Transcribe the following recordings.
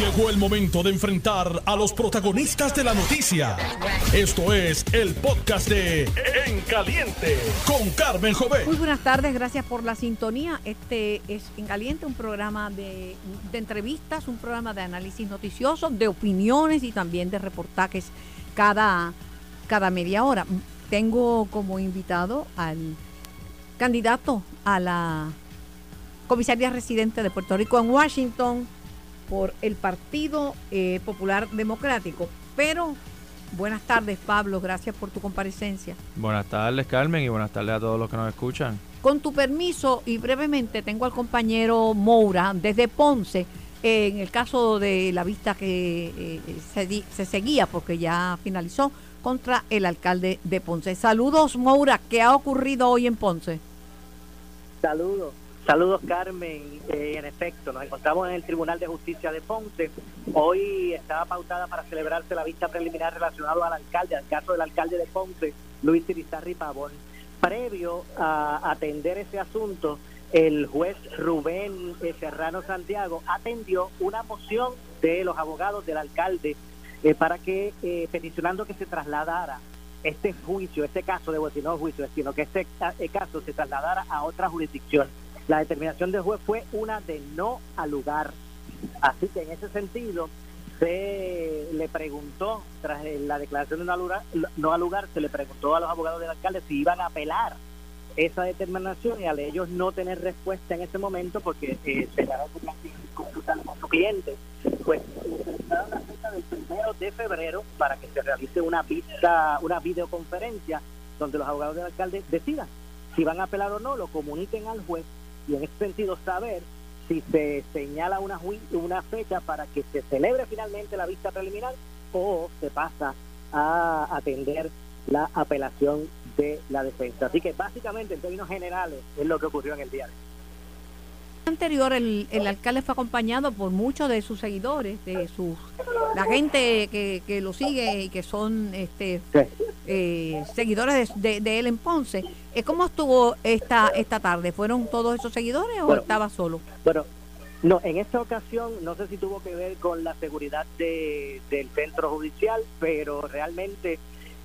Llegó el momento de enfrentar a los protagonistas de la noticia. Esto es el podcast de En Caliente con Carmen Jovet. Muy buenas tardes, gracias por la sintonía. Este es En Caliente, un programa de, de entrevistas, un programa de análisis noticioso, de opiniones y también de reportajes cada, cada media hora. Tengo como invitado al candidato a la comisaría residente de Puerto Rico en Washington por el Partido eh, Popular Democrático. Pero buenas tardes, Pablo, gracias por tu comparecencia. Buenas tardes, Carmen, y buenas tardes a todos los que nos escuchan. Con tu permiso y brevemente tengo al compañero Moura desde Ponce. eh, en el caso de la vista que eh, se, di- se seguía, porque ya finalizó, contra el alcalde de Ponce. Saludos, Moura. ¿Qué ha ocurrido hoy en Ponce? Saludos. Saludos, Carmen. Eh, en efecto, nos encontramos en el Tribunal de Justicia de Ponce. Hoy estaba pautada para celebrarse la vista preliminar relacionada al alcalde, al caso del alcalde de Ponce, Luis Irizarry Pavón. Previo a atender ese asunto, el juez Rubén eh, Serrano Santiago atendió una moción de los abogados del alcalde eh, para que, eh, peticionando que se trasladara este juicio, este caso, debo decir, juicio, sino que este eh, caso se trasladara a otra jurisdicción. La determinación del juez fue una de no al lugar. Así que en ese sentido, se le preguntó, tras eh, la declaración de no al lugar, se le preguntó a los abogados del alcalde si iban a apelar esa determinación y al ellos no tener respuesta en ese momento porque eh, se ganó su consultando con su cliente, pues la fecha del primero de febrero para que se realice una vista, una videoconferencia donde los abogados del alcalde decidan si van a apelar o no, lo comuniquen al juez y en ese sentido saber si se señala una, una fecha para que se celebre finalmente la vista preliminar o se pasa a atender la apelación de la defensa. Así que básicamente en términos generales es lo que ocurrió en el día de hoy. Anterior el, el alcalde fue acompañado por muchos de sus seguidores, de sus la gente que, que lo sigue y que son este eh, seguidores de, de- de él en Ponce. Eh, ¿Cómo estuvo esta esta tarde? ¿Fueron todos esos seguidores o Bueno. estaba solo? Bueno, no, en esta ocasión no sé si tuvo que ver con la seguridad de, del centro judicial, pero realmente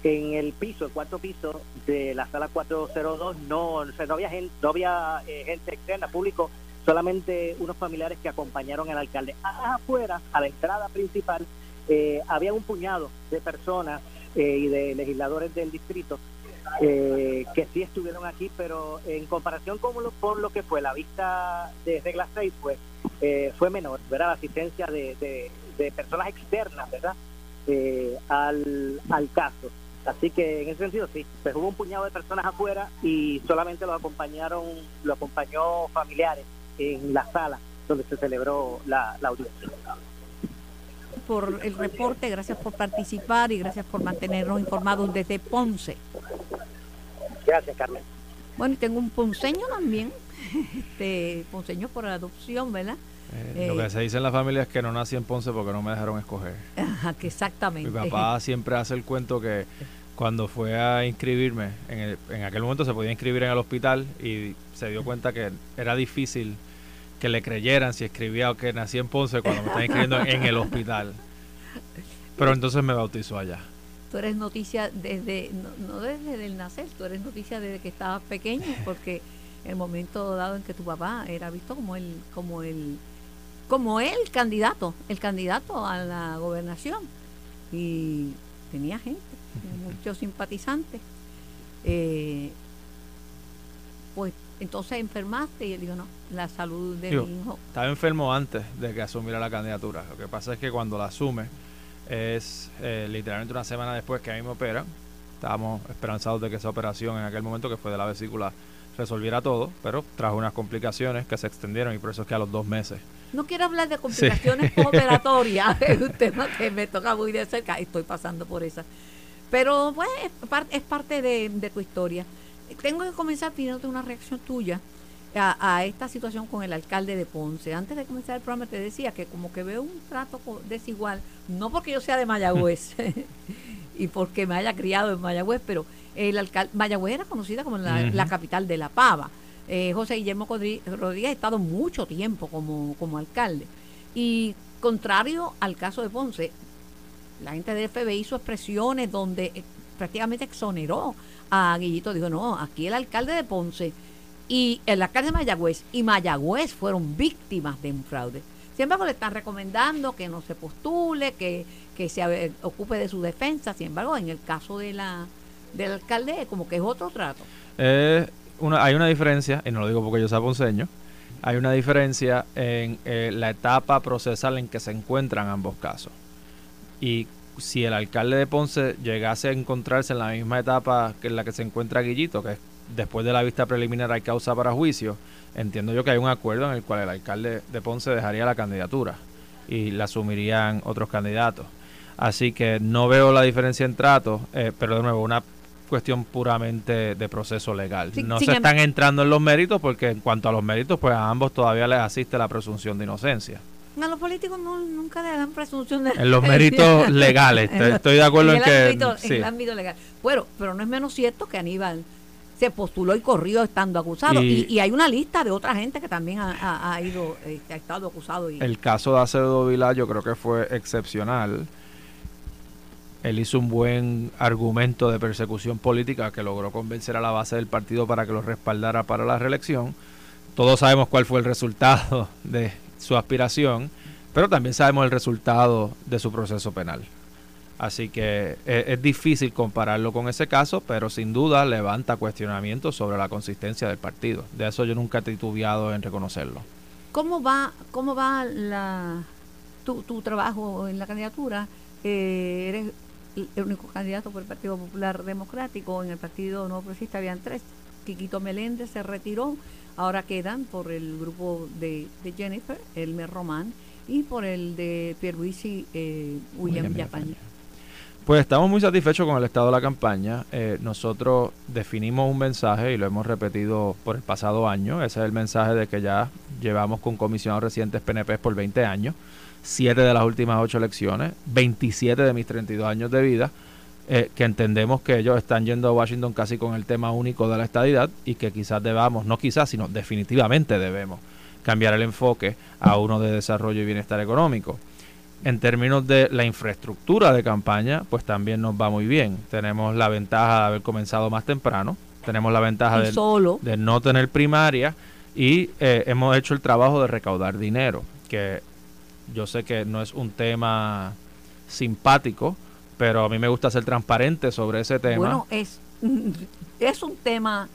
en el piso, el cuarto piso de la sala 402 no, o sea, no había gente, no había eh, gente externa, público, solamente unos familiares que acompañaron al alcalde. Afuera, a la entrada principal, eh, había un puñado de personas eh, y de legisladores del distrito eh, que sí estuvieron aquí, pero en comparación con lo, con lo que fue la vista de regla 6, pues eh, fue menor, ¿verdad? La asistencia de, de- personas externas, ¿verdad? Eh, al, al caso. Así que en ese sentido sí, pues hubo un puñado de personas afuera y solamente lo acompañaron, lo acompañó familiares en la sala donde se celebró la, la audiencia. Por el reporte, gracias por participar y gracias por mantenernos informados desde Ponce. Gracias, Carmen. Bueno, y tengo un ponceño también, este ponceño por adopción, ¿verdad? Eh, Lo Eh. que se dice en la familia es que no nací en Ponce porque no me dejaron escoger. Ajá, que exactamente. Mi papá siempre hace el cuento que cuando fue a inscribirme, en, el- en aquel momento se podía inscribir en el hospital y se dio cuenta que era difícil que le creyeran si escribía que nací en Ponce cuando me están inscribiendo en el hospital. Pero entonces me bautizó allá. Tú eres noticia desde, no, no desde el nacer, tú eres noticia desde que estabas pequeño, porque el momento dado en que tu papá era visto como el, como el, como el candidato, el candidato a la gobernación. Y tenía gente, muchos simpatizantes. Eh, pues entonces enfermaste y él dijo, no, la salud de Digo, mi hijo. Estaba enfermo antes de que asumiera la candidatura. Lo que pasa es que cuando la asume es eh, literalmente una semana después que a mí me operan. Estábamos esperanzados de que esa operación en aquel momento que fue de la vesícula resolviera todo, pero trajo unas complicaciones que se extendieron y por eso es que a los dos meses. No quiero hablar de complicaciones operatorias, es un tema que me toca muy de cerca, estoy pasando por esa. Pero pues es parte de, de tu historia. Tengo que comenzar pidiéndote una reacción tuya a, a esta situación con el alcalde de Ponce. Antes de comenzar el programa te decía que como que veo un trato desigual, no porque yo sea de Mayagüez y porque me haya criado en Mayagüez, pero el alcalde, Mayagüez era conocida como la, capital de la pava. Eh, José Guillermo Rodríguez ha estado mucho tiempo como, como alcalde. Y contrario al caso de Ponce, la gente del FBI hizo expresiones donde eh, prácticamente exoneró a Guillito. Dijo, no, aquí el alcalde de Ponce y el alcalde de Mayagüez y Mayagüez fueron víctimas de un fraude. Sin embargo, le están recomendando que no se postule, que, que se ocupe de su defensa. Sin embargo, en el caso de la del alcalde, como que es otro trato. Eh, una, hay una diferencia, y no lo digo porque yo sea ponceño, hay una diferencia en eh, la etapa procesal en que se encuentran ambos casos. Y si el alcalde de Ponce llegase a encontrarse en la misma etapa que en la que se encuentra Guillito, que es después de la vista preliminar hay causa para juicio, entiendo yo que hay un acuerdo en el cual el alcalde de Ponce dejaría la candidatura y la asumirían otros candidatos. Así que no veo la diferencia en trato, eh, pero de nuevo, una cuestión puramente de proceso legal. no se están entrando en los méritos porque en cuanto a los méritos, pues a ambos todavía les asiste la presunción de inocencia. A los políticos no, nunca le dan presunción de En los méritos legales, estoy de acuerdo en, que... en el ámbito legal. Bueno, pero no es menos cierto que Aníbal se postuló y corrió estando acusado. Y, hay una lista de otra gente que también ha, ido, este, ha estado acusado. Y... El caso de Acevedo Vilá yo creo que fue excepcional. Él hizo un buen argumento de persecución política que logró convencer a la base del partido para que lo respaldara para la reelección. Todos sabemos cuál fue el resultado de su aspiración, pero también sabemos el resultado de su proceso penal. Así que eh, es, difícil compararlo con ese caso, pero sin duda levanta cuestionamientos sobre la consistencia del partido. De eso yo nunca he titubeado en reconocerlo. ¿Cómo va, cómo va la, tu, trabajo en la candidatura? Eh, eres el único candidato por el Partido Popular Democrático. En el Partido No Progresista habían tres. Quiquito Meléndez se retiró. Ahora quedan por el grupo de, Jennifer, Elmer Román, y por el de Pierluisi eh, William, William pues estamos muy satisfechos con el estado de la campaña. Eh, nosotros definimos un mensaje y lo hemos repetido por el pasado año. Ese es el mensaje de que ya llevamos con comisionados residentes PNP por 20 años, siete de las últimas ocho elecciones, 27 de mis 32 años de vida, eh, que entendemos que ellos están yendo a Washington casi con el tema único de la estadidad y que quizás debamos, no quizás, sino definitivamente debemos cambiar el enfoque a uno de desarrollo y bienestar económico. En términos de la infraestructura de campaña, pues también nos va muy bien. Tenemos la ventaja de haber comenzado más temprano, tenemos la ventaja de, de, no tener primaria y eh, hemos hecho el trabajo de recaudar dinero, que yo sé que no es un tema simpático, pero a mí me gusta ser transparente sobre ese tema. Bueno, es, es un tema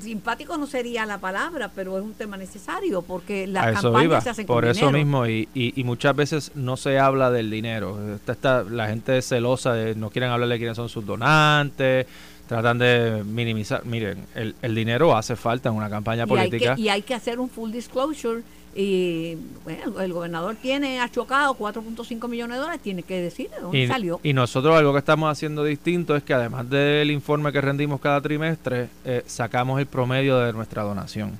simpático no sería la palabra, pero es un tema necesario porque las campañas se hacen Por eso mismo, y, y, muchas veces no se habla del dinero. Está, la gente es celosa, de, no quieren hablar de quiénes son sus donantes, tratan de minimizar. Miren, el, el dinero hace falta en una campaña política. y hay que hacer un full disclosure y bueno, el gobernador tiene ha chocado 4.5 millones de dólares, tiene que decir de dónde salió. Y nosotros algo que estamos haciendo distinto es que además del informe que rendimos cada trimestre, eh, sacamos el promedio de nuestra donación.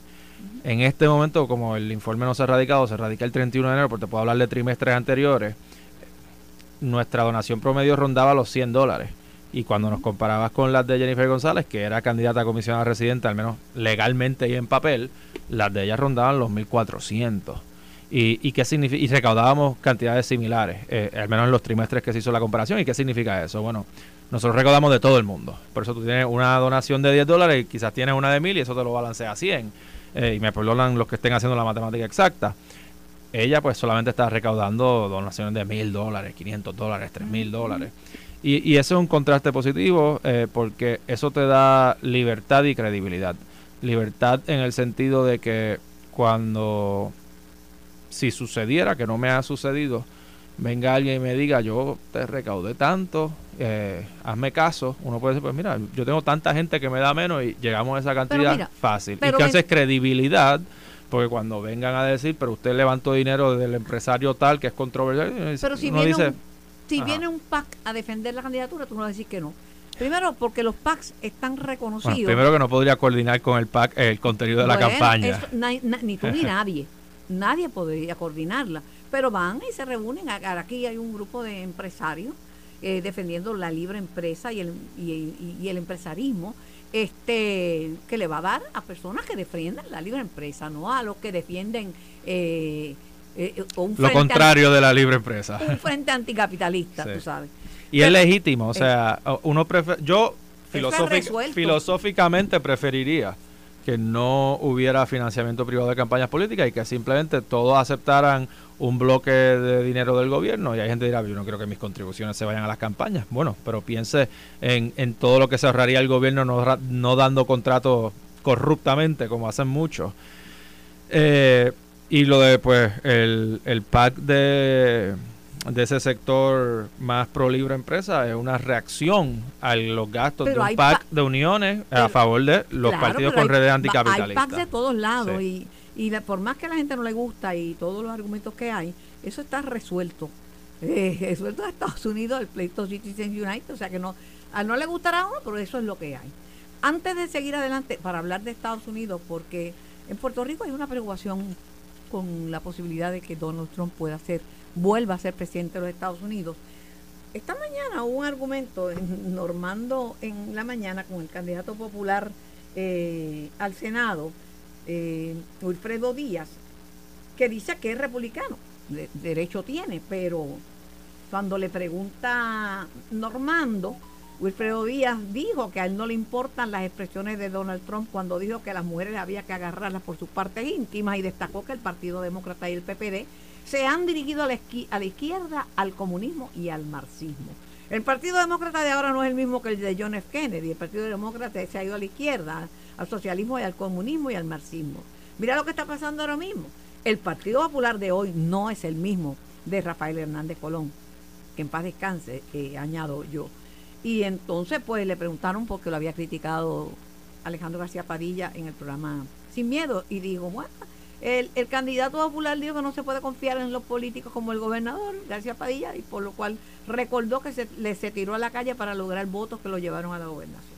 En este momento, como el informe no se ha radicado, se radica el 31 de enero, porque te puedo hablar de trimestres anteriores, nuestra donación promedio rondaba los 100 dólares. Y cuando nos comparabas con las de Jennifer González, que era candidata a comisionada residente, al menos legalmente y en papel, las de ellas rondaban los 1.400. ¿Y, y, qué y recaudábamos cantidades similares, eh, al menos en los trimestres que se hizo la comparación. ¿Y qué significa eso? Bueno, nosotros recaudamos de todo el mundo. Por eso tú tienes una donación de 10 dólares y quizás tienes una de 1.000 y eso te lo balancea a 100. Eh, y me perdonan los que estén haciendo la matemática exacta. Ella pues solamente está recaudando donaciones de 1.000 dólares, 500 dólares, 3.000 dólares. Y, y eso es un contraste positivo eh, porque eso te da libertad y credibilidad. Libertad en el sentido de que cuando, si sucediera, que no me ha sucedido, venga alguien y me diga, yo te recaudé tanto, eh, hazme caso, uno puede decir, pues mira, yo tengo tanta gente que me da menos y llegamos a esa cantidad fácil. y que hace credibilidad, porque cuando vengan a decir, pero usted levantó dinero del empresario tal que es controversial, pero si viene dice, un, si viene un PAC a defender la candidatura, tú no vas a decir que no. Primero, porque los PACs están reconocidos. primero que no podría coordinar con el PAC el contenido de la campaña. ni tú ni nadie. Nadie podría coordinarla. Pero van y se reúnen. Aquí hay un grupo de empresarios eh, defendiendo la libre empresa y el, y, el empresarismo este que le va a dar a personas que defienden la libre empresa, no a los que defienden eh, eh, eh, un Lo contrario de la libre empresa. un frente anticapitalista, Sí. tú sabes. Y es legítimo, o sea, uno yo es filosófic- resuelto. filosóficamente preferiría que no hubiera financiamiento privado de campañas políticas y que simplemente todos aceptaran un bloque de dinero del gobierno y hay gente que dirá, yo no creo que mis contribuciones se vayan a las campañas. Bueno, pero piense en, en todo lo que se ahorraría el gobierno no, no dando contratos corruptamente como hacen muchos. Eh, y lo de pues el, el PAC de, de ese sector más pro libre empresa es una reacción a los gastos Pero de un PAC pa- de uniones a favor de los Claro, partidos con hay- redes anticapitalistas. Hay PAC de todos lados Sí. y, y la- por más que a la gente no le gusta y todos los argumentos que hay, eso está resuelto. Eh, resuelto en Estados Unidos, el pleito Citizens United, o sea que no, a no le gustará a uno, pero eso es lo que hay. Antes de seguir adelante, para hablar de Estados Unidos, porque en Puerto Rico hay una preocupación con la posibilidad de que Donald Trump pueda ser, vuelva a ser presidente de los Estados Unidos. Esta mañana hubo un argumento en Normando en la mañana con el candidato popular eh, al Senado, eh, Wilfredo Díaz, que dice que es republicano. De- derecho tiene, pero cuando le pregunta Normando, Wilfredo Díaz dijo que a él no le importan las expresiones de Donald Trump cuando dijo que las mujeres había que agarrarlas por sus partes íntimas y destacó que el Partido Demócrata y el PPD se han dirigido a la, esqui- a la izquierda, al comunismo y al marxismo. El Partido Demócrata de ahora no es el mismo que el de John F. Kennedy. El Partido Demócrata se ha ido a la izquierda, al socialismo y al comunismo y al marxismo. Mira lo que está pasando ahora mismo. El Partido Popular de hoy no es el mismo de Rafael Hernández Colón, que en paz descanse, eh, añado yo. Y entonces, pues le preguntaron por qué lo había criticado Alejandro García Padilla en el programa Sin Miedo. Y dijo, bueno, el, el candidato popular dijo que no se puede confiar en los políticos como el gobernador García Padilla, y por lo cual recordó que se, le, se tiró a la calle para lograr votos que lo llevaron a la gobernación.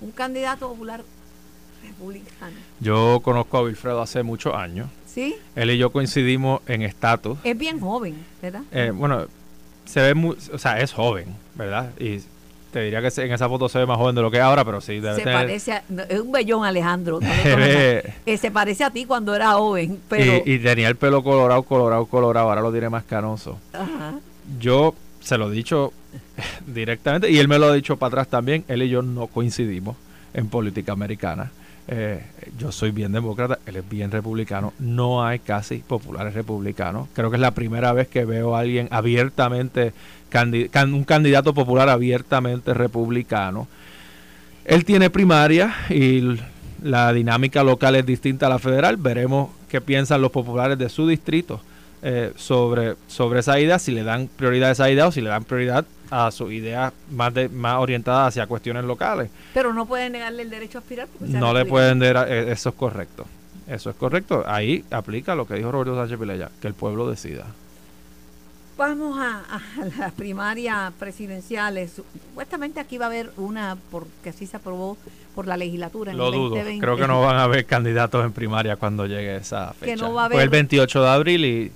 Un candidato popular republicano. Yo conozco a Wilfredo hace muchos años. ¿Sí? Él y yo coincidimos en estatus. Es bien joven, ¿verdad? Eh, bueno, se ve muy, o sea, es joven, ¿verdad? Y te diría que en esa foto se ve más joven de lo que es ahora, pero sí debe se tener. parece a, no, es un bellón Alejandro no Eh, se parece a ti cuando era joven pero y, y tenía el pelo colorado, colorado, colorado. Ahora lo tiene más canoso. ajá. Yo se lo he dicho directamente y él me lo ha dicho para atrás también. Él y yo no coincidimos en política americana. Eh, yo soy bien demócrata, él es bien republicano. No hay casi populares republicanos. Creo que es la primera vez que veo a alguien abiertamente, un candidato popular abiertamente republicano. Él tiene primaria y la dinámica local es distinta a la federal. Veremos qué piensan los populares de su distrito eh, sobre, sobre esa idea, si le dan prioridad a esa idea o si le dan prioridad a su idea más, de, más orientada hacia cuestiones locales. pero no pueden negarle el derecho a aspirar porque No le pueden dar, eh, eso es correcto. Eso es correcto. Ahí aplica lo que dijo Roberto Sánchez Vilella, que el pueblo decida. Vamos a, a las primarias presidenciales. Supuestamente aquí va a haber una, porque así se aprobó por la legislatura en Lo el dudo. 2020. Creo que no van a haber candidatos en primaria cuando llegue esa fecha. Que no va a Fue el haber- 28 de abril y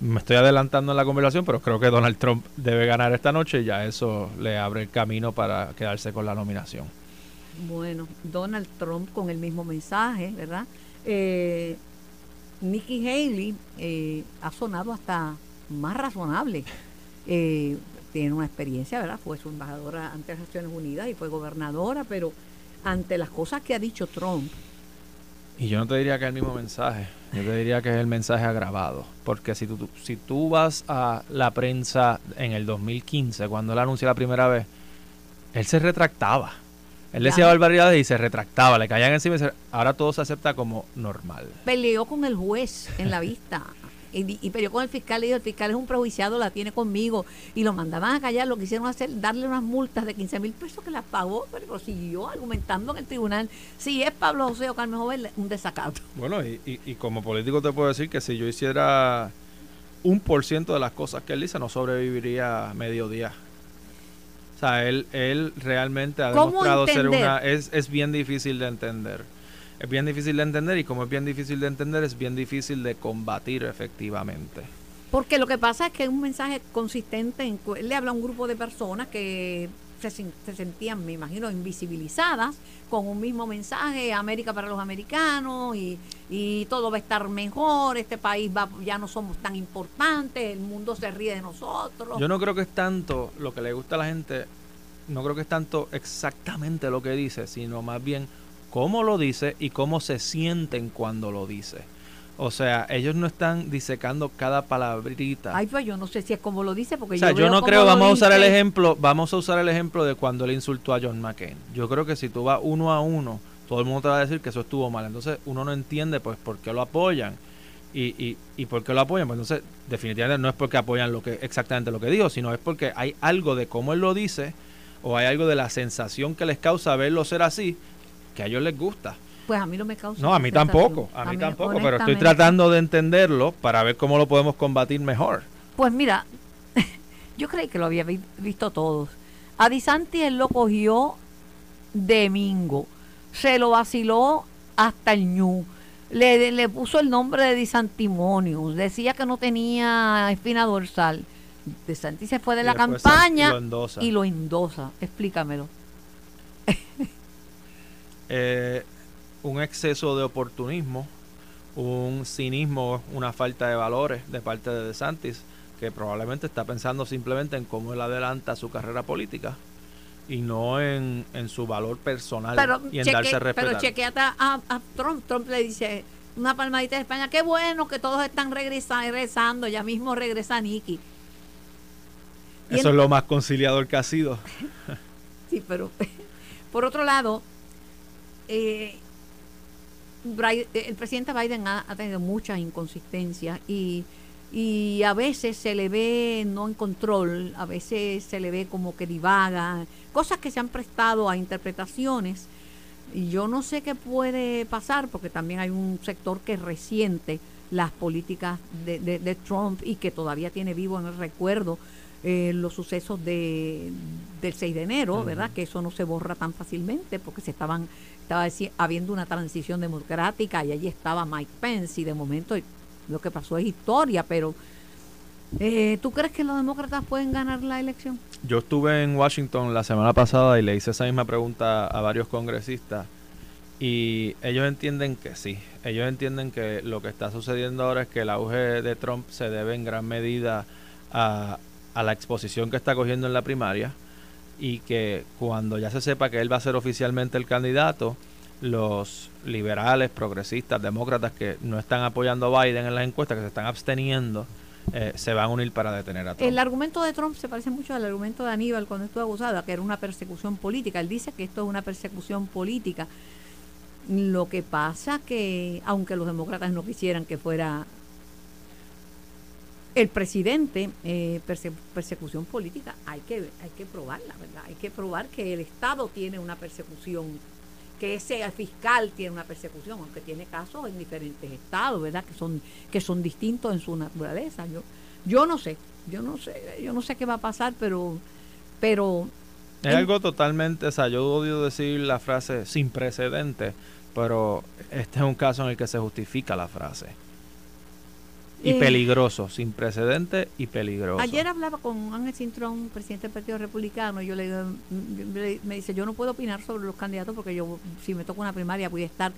me estoy adelantando en la conversación, pero creo que Donald Trump debe ganar esta noche y ya eso le abre el camino para quedarse con la nominación. Bueno, Donald Trump con el mismo mensaje, ¿verdad? Eh, Nikki Haley eh, ha sonado hasta más razonable. Eh, tiene una experiencia, ¿verdad? Fue su embajadora ante las Naciones Unidas y fue gobernadora, pero ante las cosas que ha dicho Trump, Y yo no te diría que es el mismo mensaje, yo te diría que es el mensaje agravado, porque si tú, tú- si tú vas a la prensa en el 2015, cuando él anunció la primera vez, él se retractaba. Él decía barbaridades y se retractaba, le caían encima y se- ahora todo se acepta como normal. peleó con el juez en la vista. Y, y peleó con el fiscal y dijo, el fiscal es un prejuiciado, la tiene conmigo. Y lo mandaban a callar, lo que hicieron hacer, darle unas multas de 15 mil pesos que las pagó, pero siguió argumentando en el tribunal. Si es Pablo José o Carmen Joven, un desacato. Bueno, y, y- y como político te puedo decir que si yo hiciera un por ciento de las cosas que él dice, no sobreviviría medio día. O sea, él, él realmente ha ¿Cómo demostrado ser una... Es, es bien difícil de entender. Es bien difícil de entender y como es bien difícil de entender, es bien difícil de combatir efectivamente. Porque lo que pasa es que es un mensaje consistente. En, él le habla a un grupo de personas que se, se, sentían, me imagino, invisibilizadas con un mismo mensaje, América para los americanos y, y, todo va a estar mejor, este país va, ya no somos tan importantes, el mundo se ríe de nosotros. Yo no creo que es tanto lo que le gusta a la gente, no creo que es tanto exactamente lo que dice, sino más bien cómo lo dice y cómo se sienten cuando lo dice. O sea, ellos no están disecando cada palabrita. Ay, pues yo no sé si es como lo dice, porque o sea, yo, no creo, vamos a usar el ejemplo, vamos a usar el ejemplo de cuando le insultó a John McCain. Yo creo que si tú vas uno a uno, todo el mundo te va a decir que eso estuvo mal. Entonces uno no entiende pues por qué lo apoyan. Y, y, y por qué lo apoyan. Pues entonces, definitivamente no es porque apoyan lo que exactamente lo que dijo, sino es porque hay algo de cómo él lo dice, o hay algo de la sensación que les causa verlo ser así, que a ellos les gusta. Pues a mí no me causa. No, a mí tampoco, a mí, tampoco, pero estoy tratando de entenderlo para ver cómo lo podemos combatir mejor. Pues mira, yo creí que lo había visto todos. A Disanti él lo cogió de mingo, se lo vaciló hasta el ñu. Le, le puso el nombre de Disantimonius, decía que no tenía espina dorsal. Disanti se fue de la campaña y lo endosa. Explícamelo. eh, un exceso de oportunismo, un cinismo, una falta de valores de parte de DeSantis, que probablemente está pensando simplemente en cómo él adelanta su carrera política y no en, su valor personal y en darse a respetar. Pero chequeate a, a, Trump. Trump le dice una palmadita de España. Qué bueno que todos están regresando. Ya mismo regresa Nicky. Eso es lo más conciliador que ha sido. sí, pero por otro lado, eh, el presidente Biden ha, tenido muchas inconsistencias y, y, a veces se le ve no en control, a veces se le ve como que divaga, cosas que se han prestado a interpretaciones. Y yo no sé qué puede pasar porque también hay un sector que resiente las políticas de, de, Trump y que todavía tiene vivo en el recuerdo eh, los sucesos de, del 6 de enero, ¿verdad? Que eso no se borra tan fácilmente porque se estaban estaba habiendo una transición democrática y allí estaba Mike Pence y de momento lo que pasó es historia, pero eh, ¿tú crees que los demócratas pueden ganar la elección? Yo estuve en Washington la semana pasada y le hice esa misma pregunta a varios congresistas y ellos entienden que sí, ellos entienden que lo que está sucediendo ahora es que el auge de Trump se debe en gran medida a, a la exposición que está cogiendo en la primaria y que cuando ya se sepa que él va a ser oficialmente el candidato, los liberales, progresistas, demócratas que no están apoyando a Biden en las encuestas, que se están absteniendo, eh, se van a unir para detener a Trump. El argumento de Trump se parece mucho al argumento de Aníbal cuando estuvo acusada, que era una persecución política. Él dice que esto es una persecución política. Lo que pasa que, aunque los demócratas no quisieran que fuera el presidente, eh, persecución política, hay que, hay que probarla, ¿verdad? Hay que probar que el Estado tiene una persecución, que ese fiscal tiene una persecución, aunque tiene casos en diferentes estados, ¿verdad? Que son, que son distintos en su naturaleza. Yo, yo no sé, yo no sé, yo no sé qué va a pasar, pero, pero es algo totalmente, o sea, yo odio decir la frase sin precedente, pero este es un caso en el que se justifica la frase. Y eh, peligroso, sin precedente y peligroso. Ayer hablaba con Ángel Cintrón, presidente del Partido Republicano, y yo le, me dice, yo no puedo opinar sobre los candidatos porque yo, si me toca una primaria, voy a estar,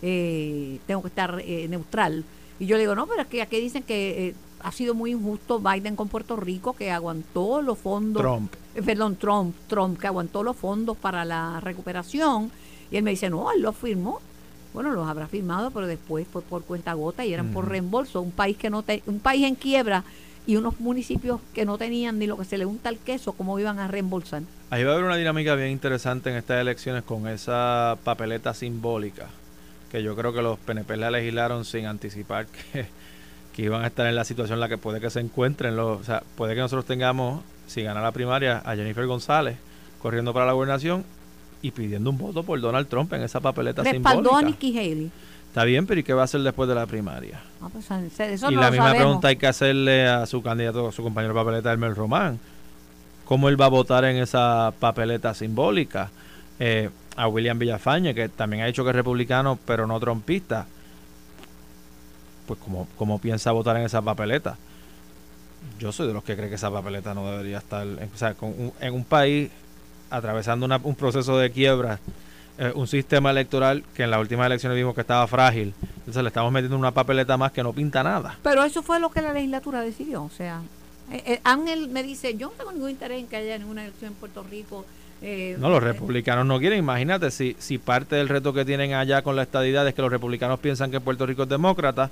eh, tengo que estar eh, neutral. Y yo le digo, no, pero es que aquí dicen que ha sido muy injusto Biden con Puerto Rico, que aguantó los fondos. Trump. perdón, Trump, Trump, que aguantó los fondos para la recuperación. Y él me dice, no, él lo firmó bueno, los habrá firmado, pero después fue por cuenta gota y eran por reembolso. Un país que no te, un país en quiebra y unos municipios que no tenían ni lo que se le unta al queso, ¿cómo iban a reembolsar? Ahí va a haber una dinámica bien interesante en estas elecciones con esa papeleta simbólica, que yo creo que los PNP la legislaron sin anticipar que, que iban a estar en la situación en la que puede que se encuentren. Los, o sea, puede que nosotros tengamos, si gana la primaria, a Jennifer González corriendo para la gobernación y pidiendo un voto por Donald Trump en esa papeleta Respaldó a Nikki Haley. Está bien, pero ¿y qué va a hacer después de la primaria? Ah, pues, eso y la misma pregunta hay que hacerle a su candidato, a su compañero de papeleta, Elmer Román. ¿Cómo él va a votar en esa papeleta simbólica? Eh, a William Villafañe, que también ha dicho que es republicano, pero no trompista. Pues, ¿cómo, cómo piensa votar en esa papeleta? Yo soy de los que cree que esa papeleta no debería estar. o sea, en un país atravesando un proceso de quiebra, eh, un sistema electoral que en las últimas elecciones vimos que estaba frágil. Entonces le estamos metiendo una papeleta más que no pinta nada. Pero eso fue lo que la legislatura decidió. O sea, eh, eh, Ángel me dice, yo no tengo ningún interés en que haya ninguna elección en Puerto Rico. no, los republicanos no quieren. Imagínate si, si parte del reto que tienen allá con la estadidad es que los republicanos piensan que Puerto Rico es demócrata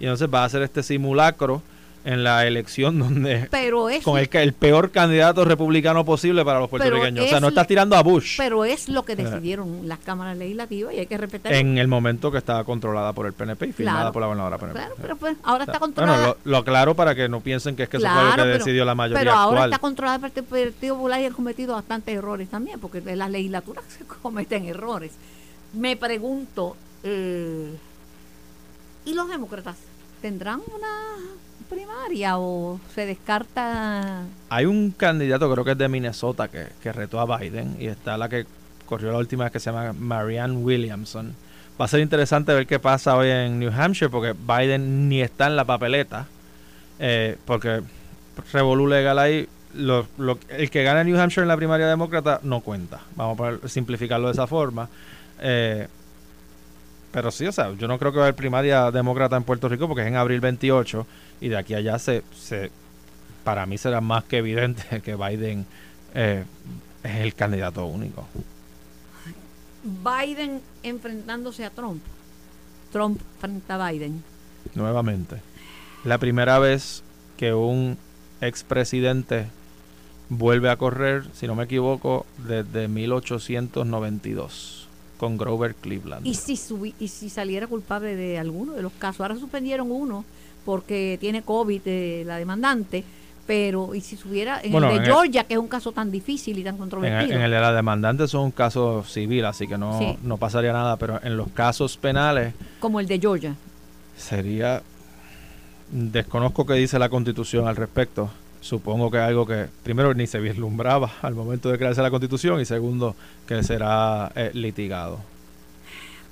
y entonces va a hacer este simulacro en la elección donde pero con el, el peor candidato republicano posible para los puertorriqueños. o sea, no estás tirando a Bush. Pero es lo que decidieron las cámaras legislativas y hay que respetar. En el momento que estaba contrada por el PNP y firmada por la gobernadora PNP. Claro, pero pues ahora está controlada. Bueno, lo, aclaro para que no piensen que es que eso fue lo que decidió la mayoría Pero ahora está controlada por el Partido Popular y ha cometido bastantes errores también, porque en las legislaturas se cometen errores. Me pregunto, eh, ¿y los demócratas tendrán una primaria o se descarta? Hay un candidato, creo que es de Minnesota, que, que retó a Biden y está la que corrió la última vez que se llama Marianne Williamson. Va a ser interesante ver qué pasa hoy en New Hampshire porque Biden ni está en la papeleta eh, porque revolú legal ahí. Lo, el que gana New Hampshire en la primaria demócrata no cuenta. Vamos a simplificarlo de esa forma. Eh, pero sí, o sea, yo no creo que va a haber primaria demócrata en Puerto Rico porque es en abril 28 y de aquí a allá se, se para mí será más que evidente que Biden eh, es el candidato único. Biden enfrentándose a Trump. Trump frente a Biden. Nuevamente. La primera vez que un expresidente vuelve a correr, si no me equivoco, desde 1892 con Grover Cleveland. ¿Y si, y si saliera culpable de alguno de los casos? Ahora suspendieron uno porque tiene COVID eh, la demandante, pero y si subiera en el de Georgia, que es un caso tan difícil y tan controvertido. En el, de la demandante es un caso civil, así que no, no pasaría nada, pero en los casos penales... Como el de Georgia. Sería... Desconozco qué dice la constitución al respecto. Supongo que algo que, primero, ni se vislumbraba al momento de crearse la constitución y segundo, que será eh, litigado.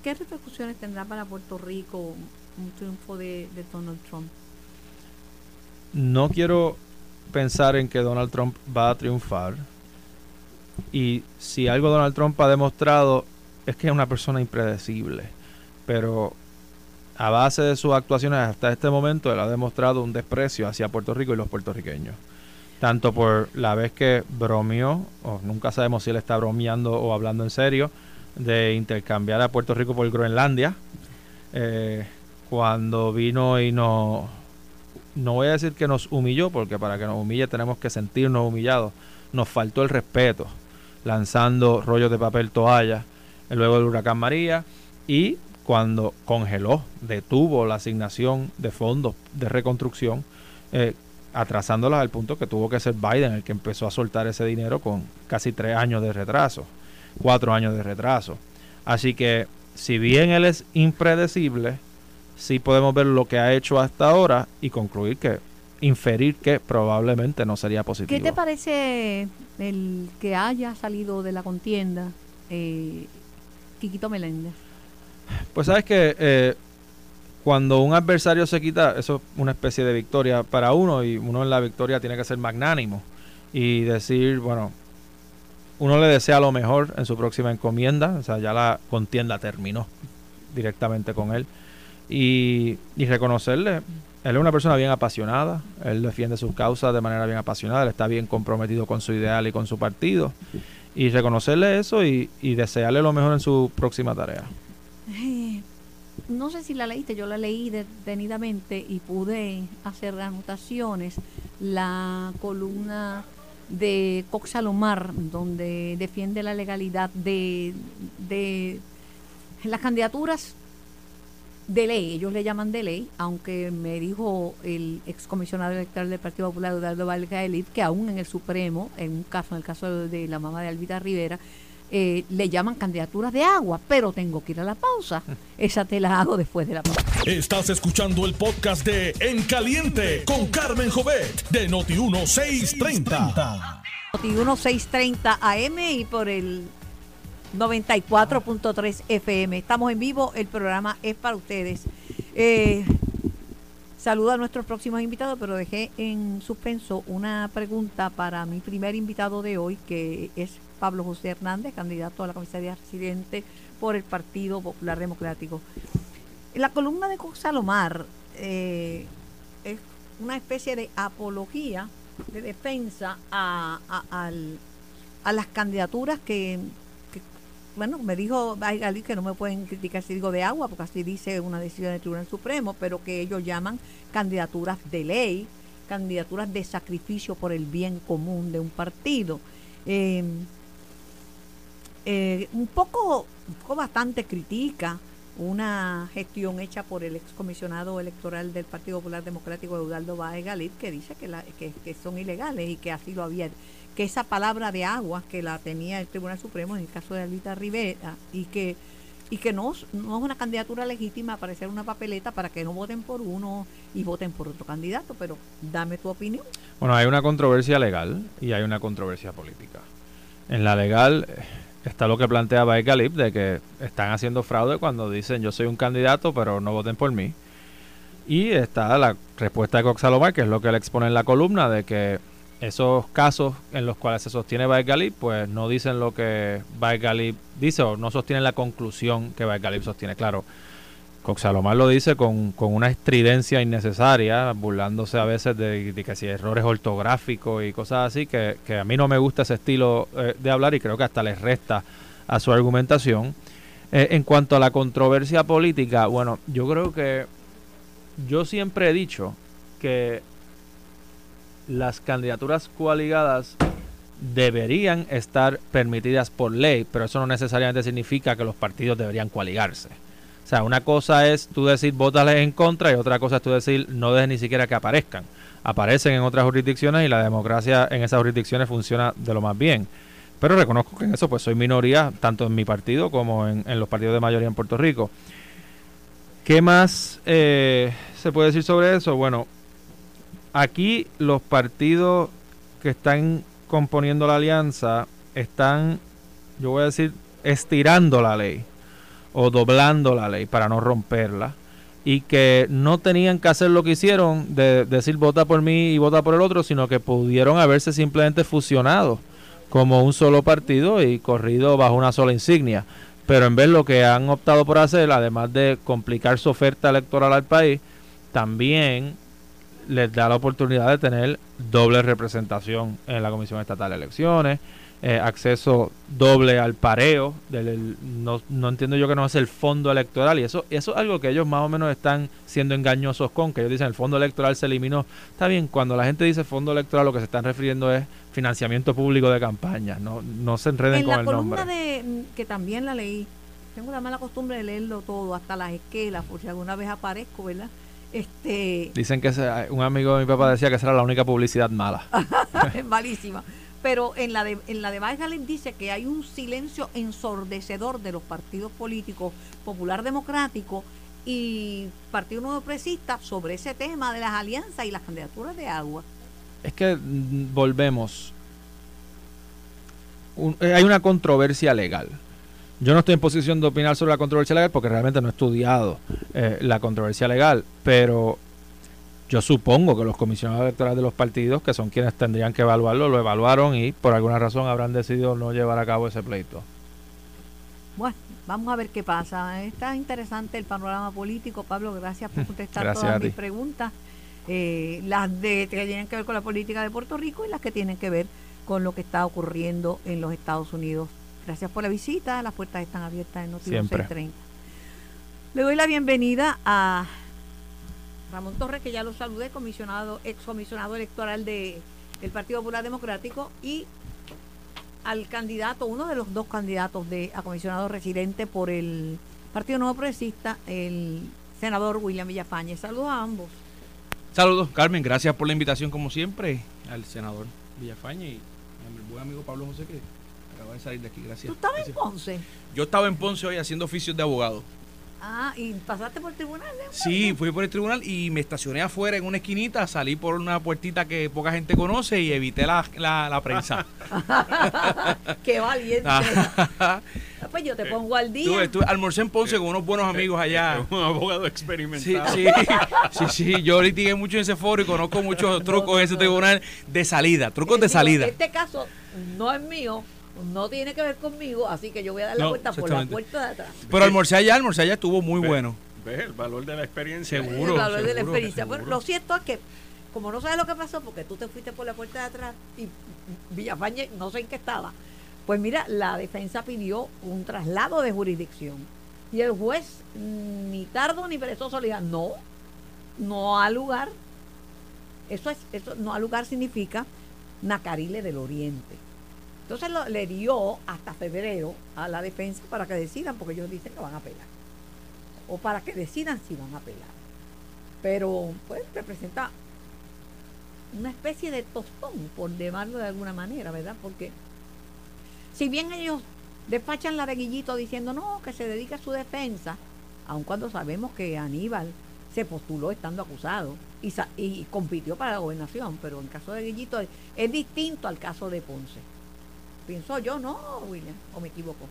¿Qué repercusiones tendrá para Puerto Rico un triunfo de, Donald Trump? No quiero pensar en que Donald Trump va a triunfar. Y si algo Donald Trump ha demostrado es que es una persona impredecible. Pero a base de sus actuaciones hasta este momento, él ha demostrado un desprecio hacia Puerto Rico y los puertorriqueños. Tanto por la vez que bromeó, o nunca sabemos si él está bromeando o hablando en serio, de intercambiar a Puerto Rico por Groenlandia. Eh, cuando vino y no, no voy a decir que nos humilló, porque para que nos humille tenemos que sentirnos humillados. Nos faltó el respeto, lanzando rollos de papel toalla luego del huracán María y cuando congeló, detuvo la asignación de fondos de reconstrucción, eh, atrasándolas al punto que tuvo que ser Biden el que empezó a soltar ese dinero con casi tres años de retraso, cuatro años de retraso. Así que, si bien él es impredecible, sí podemos ver lo que ha hecho hasta ahora y concluir que, inferir que probablemente no sería positivo. ¿Qué te parece el que haya salido de la contienda eh, Quiquito Meléndez? Pues sabes que eh, cuando un adversario se quita, eso es una especie de victoria para uno y uno en la victoria tiene que ser magnánimo y decir, bueno, uno le desea lo mejor en su próxima encomienda, o sea, ya la contienda terminó directamente con él y, y reconocerle, él es una persona bien apasionada, él defiende sus causas de manera bien apasionada, él está bien comprometido con su ideal y con su partido y reconocerle eso y, y desearle lo mejor en su próxima tarea no sé si la leíste, yo la leí detenidamente y pude hacer anotaciones. La columna de Cox Salomar, donde defiende la legalidad de, las candidaturas de ley, ellos le llaman de ley, aunque me dijo el excomisionado electoral del Partido Popular, Eduardo Valga que aún en el Supremo, en un caso, en el caso de la mamá de Albita Rivera, eh, le llaman candidaturas de agua, pero tengo que ir a la pausa. Esa te la hago después de la pausa. Estás escuchando el podcast de En Caliente con Carmen Jovet de Noti1630. Noti1630 AM y por el 94.3 FM. Estamos en vivo, el programa es para ustedes. Eh, Saludo a nuestros próximos invitados, pero dejé en suspenso una pregunta para mi primer invitado de hoy, que es Pablo José Hernández, candidato a la comisaría residente por el Partido Popular Democrático. La columna de Salomar eh, es una especie de apología, de defensa a, las candidaturas que bueno, me dijo Galí que no me pueden criticar si digo de agua, porque así dice una decisión del Tribunal Supremo, pero que ellos llaman candidaturas de ley, candidaturas de sacrificio por el bien común de un partido. Em, eh, un poco, un poco bastante critica una gestión hecha por el excomisionado electoral del Partido Popular Democrático, Eudaldo Báez Galit, que dice que, la, que, son ilegales y que así lo había que esa palabra de agua que la tenía el Tribunal Supremo en el caso de Alita Rivera y que y que no, no es una candidatura legítima para hacer una papeleta para que no voten por uno y voten por otro candidato, pero dame tu opinión. Bueno, hay una controversia legal y hay una controversia política. En la legal está lo que plantea Baez Galip de que están haciendo fraude cuando dicen yo soy un candidato pero no voten por mí. Y está la respuesta de Cox Salomar, que es lo que él expone en la columna, de que esos casos en los cuales se sostiene Baez pues no dicen lo que Baez dice o no sostienen la conclusión que Baez sostiene. Claro, Coxalomar lo dice con, una estridencia innecesaria, burlándose a veces de, que si errores ortográficos y cosas así, que, a mí no me gusta ese estilo eh, de hablar y creo que hasta les resta a su argumentación. Eh, en cuanto a la controversia política, bueno, yo creo que yo siempre he dicho que las candidaturas coaligadas deberían estar permitidas por ley, pero eso no necesariamente significa que los partidos deberían coaligarse. O sea, una cosa es tú decir votales en contra y otra cosa es tú decir no dejes ni siquiera que aparezcan. Aparecen en otras jurisdicciones y la democracia en esas jurisdicciones funciona de lo más bien. Pero reconozco que en eso pues soy minoría, tanto en mi partido como en, los partidos de mayoría en Puerto Rico. ¿Qué más eh, se puede decir sobre eso? Bueno, aquí los partidos que están componiendo la alianza están, yo voy a decir, estirando la ley o doblando la ley para no romperla y que no tenían que hacer lo que hicieron de decir vota por mí y vota por el otro, sino que pudieron haberse simplemente fusionado como un solo partido y corrido bajo una sola insignia. Pero en vez lo que han optado por hacer, además de complicar su oferta electoral al país, también les da la oportunidad de tener doble representación en la Comisión Estatal de Elecciones, eh, acceso doble al pareo, del, no, no, entiendo yo que no es el fondo electoral y eso, eso es algo que ellos más o menos están siendo engañosos con, que ellos dicen el fondo electoral se eliminó. Está bien, cuando la gente dice fondo electoral lo que se están refiriendo es financiamiento público de campaña, no, no se enreden con el nombre. De, mm, que también la leí, tengo la mala costumbre de leerlo todo, hasta las esquelas, por si alguna vez aparezco, ¿verdad? Este, Dicen que un amigo de mi papá decía que esa era la única publicidad mala. es malísima. Pero en la de, en la de dice que hay un silencio ensordecedor de los partidos políticos Popular Democrático y Partido Nuevo Presista sobre ese tema de las alianzas y las candidaturas de agua. Es que mm, volvemos. Eh, hay una controversia legal. Yo no estoy en posición de opinar sobre la controversia legal porque realmente no he estudiado eh, la controversia legal, pero yo supongo que los comisionados electorales de los partidos, que son quienes tendrían que evaluarlo, lo evaluaron y por alguna razón habrán decidido no llevar a cabo ese pleito. Bueno, vamos a ver qué pasa. Está interesante el panorama político. Pablo, gracias por contestar todas mis preguntas. Eh, las de, que tienen que ver con la política de Puerto Rico y las que tienen que ver con lo que está ocurriendo en los Estados Unidos Gracias por la visita. Las puertas están abiertas en Noticias 630. Le doy la bienvenida a Ramón Torres, que ya lo saludé, comisionado, excomisionado electoral de, del Partido Popular Democrático, y al candidato, uno de los dos candidatos de a comisionado residente por el Partido Nuevo Progresista, el senador William Villafañe. Saludos a ambos. Saludos, Carmen. Gracias por la invitación, como siempre, al senador Villafañe y a mi buen amigo Pablo José, que salir de aquí, gracias. ¿Tú estabas en Ponce? Yo estaba en Ponce hoy haciendo oficios de abogado. Ah, ¿y pasaste por el tribunal? un Sí, fui por el tribunal y me estacioné afuera en una esquinita, salí por una puertita que poca gente conoce y evité la, la, la prensa. Qué valiente. Pues yo te pongo al día. Estuve- almorcé en Ponce con unos buenos amigos allá. Un abogado Sí, experimentado. sí, sí, sí, yo litigué mucho en ese foro y conozco muchos trucos en ese tribunal de salida, trucos de salida. Este caso no es mío, no tiene que ver conmigo, así que yo voy a dar la No, vuelta por la puerta de atrás. Pero almorcé allá, almorcé allá estuvo muy Ve- bueno. ¿Ves el valor de la experiencia? Seguro. El valor de la seguro, experiencia. Bueno, lo cierto es que, como no sabes lo que pasó, porque tú te fuiste por la puerta de atrás y Villafañe no sé en qué estaba, pues mira, la defensa pidió un traslado de jurisdicción. Y el juez, mm, ni tardo ni perezoso, le dijo, no, no ha lugar. Eso es, eso no ha lugar significa Nacarile del Oriente. Entonces le dio hasta febrero a la defensa para que decidan, porque ellos dicen que van a apelar. O para que decidan si van a apelar. Pero, pues, representa una especie de tostón, por llamarlo de alguna manera, ¿verdad? Porque si bien ellos despachan la de Guillito diciendo, no, que se dedica a su defensa, aun cuando sabemos que Aníbal se postuló estando acusado y, y compitió para la gobernación, pero en caso de Guillito es distinto al caso de Ponce. Pienso yo, ¿no, William? ¿O me equivoco?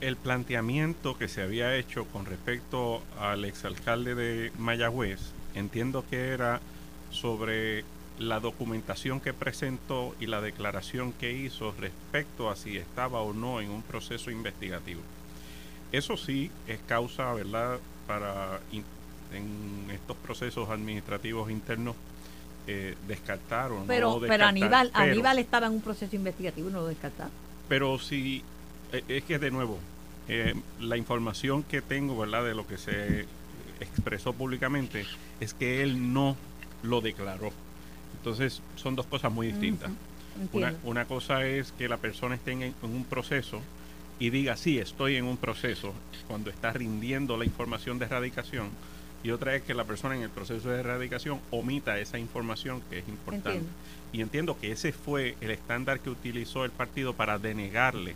el planteamiento que se había hecho con respecto al exalcalde de Mayagüez, entiendo que era sobre la documentación que presentó y la declaración que hizo respecto a si estaba o no en un proceso investigativo. Eso sí es causa, ¿verdad?, para en estos procesos administrativos internos eh, descartar o Pero, no pero. Aníbal, Pero- Aníbal estaba en un proceso investigativo y no lo descartaron. pero si eh, es que de nuevo eh, la información que tengo verdad de lo que se expresó públicamente es que él no lo declaró entonces son dos cosas muy distintas una, una cosa es que la persona esté en, en un proceso y diga sí estoy en un proceso cuando está rindiendo la información de erradicación y otra es que la persona en el proceso de erradicación omita esa información que es importante Entiendo. y entiendo que ese fue el estándar que utilizó el partido para denegarle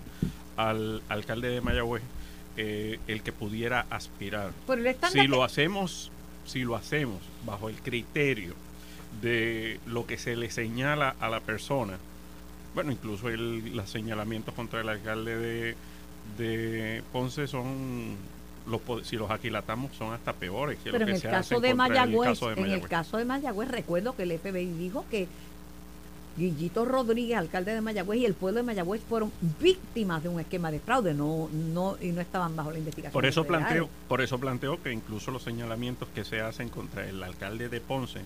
al alcalde de Mayagüez eh, el que pudiera aspirar. El Si lo hacemos, si lo hacemos bajo el criterio de lo que se le señala a la persona, bueno, incluso el, los señalamientos contra el alcalde de, de Ponce son los si los aquilatamos son hasta peores que Pero lo en que el se caso, de Mayagüez, el caso de en el caso de Mayagüez, recuerdo que el FBI dijo que Guillito Rodríguez, alcalde de Mayagüez, y el pueblo de Mayagüez fueron víctimas de un esquema de fraude, no, no, y no estaban bajo la investigación. Por eso planteo, por eso planteo que incluso los señalamientos que se hacen contra el alcalde de Ponce